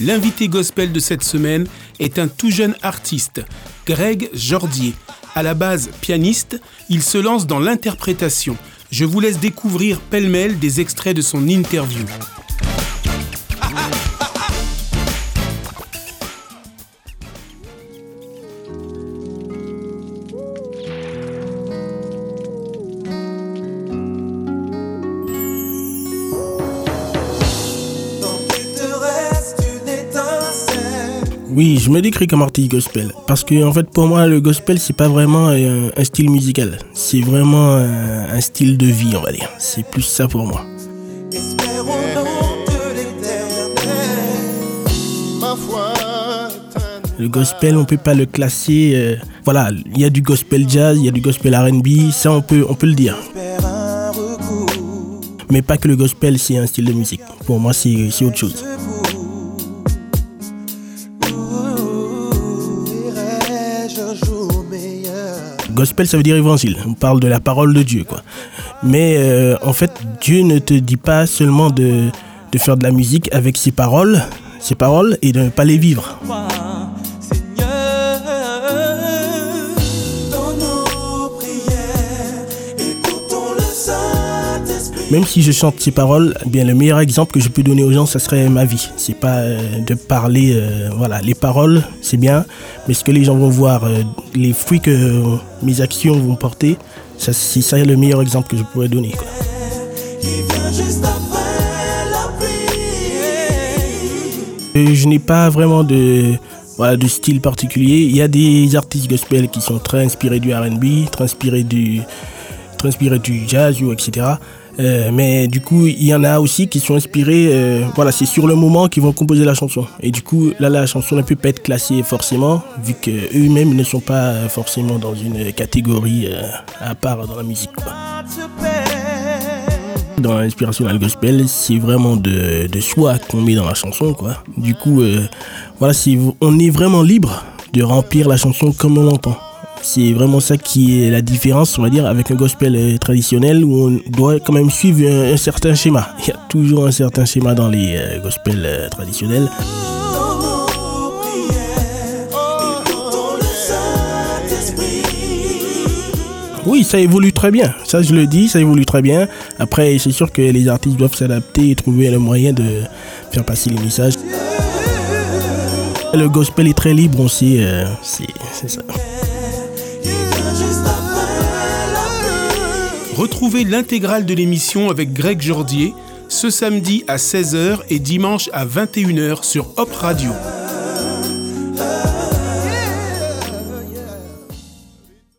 L'invité gospel de cette semaine est un tout jeune artiste, Greg Jordier. À la base pianiste, il se lance dans l'interprétation. Je vous laisse découvrir pêle-mêle des extraits de son interview. Oui, je me décris comme artiste gospel. Parce que, en fait, pour moi, le gospel, c'est pas vraiment un, style musical. C'est vraiment un, style de vie, on va dire. C'est plus ça pour moi. Le gospel, on peut pas le classer. Euh, voilà, il y a du gospel jazz, il y a du gospel R&B, ça on peut, on peut le dire. Mais pas que le gospel, c'est un style de musique. Pour moi, c'est autre chose. Gospel, ça veut dire évangile. On parle de la parole de Dieu. Mais euh, en fait, Dieu ne te dit pas seulement de, de faire de la musique avec ses paroles, ses paroles et de ne pas les vivre. Même si je chante ces paroles, eh bien le meilleur exemple que je peux donner aux gens, ce serait ma vie. C'est pas euh, de parler, euh, voilà, les paroles, c'est bien, mais ce que les gens vont voir, euh, les fruits que mes actions vont porter, ça, c'est le meilleur exemple que je pourrais donner. je n'ai pas vraiment de, style particulier. Il y a des artistes gospel qui sont très inspirés du RB, très inspirés du jazz, etc. Euh, mais du coup, il y en a aussi qui sont inspirés, euh, voilà, c'est sur le moment qu'ils vont composer la chanson. Et du coup, là, la chanson ne peut pas être classée forcément, vu qu'eux-mêmes ne sont pas forcément dans une catégorie euh, à part dans la musique. Dans l'inspiration dans le gospel, c'est vraiment de, de soi qu'on met dans la chanson, quoi. Du coup, voilà, on est vraiment libre de remplir la chanson comme on l'entend. C'est vraiment ça qui est la différence, on va dire, avec un gospel euh, traditionnel où on doit quand même suivre un, certain schéma. Il y a toujours un certain schéma dans les euh, gospels euh, traditionnels. Oui, ça évolue très bien. Ça, je le dis, ça évolue très bien. Après, c'est sûr que les artistes doivent s'adapter et trouver le moyen de faire passer les messages. Le gospel est très libre aussi, c'est ça. Retrouvez l'intégrale de l'émission avec Greg Jordier ce samedi à 16h et dimanche à 21h sur Hop Radio.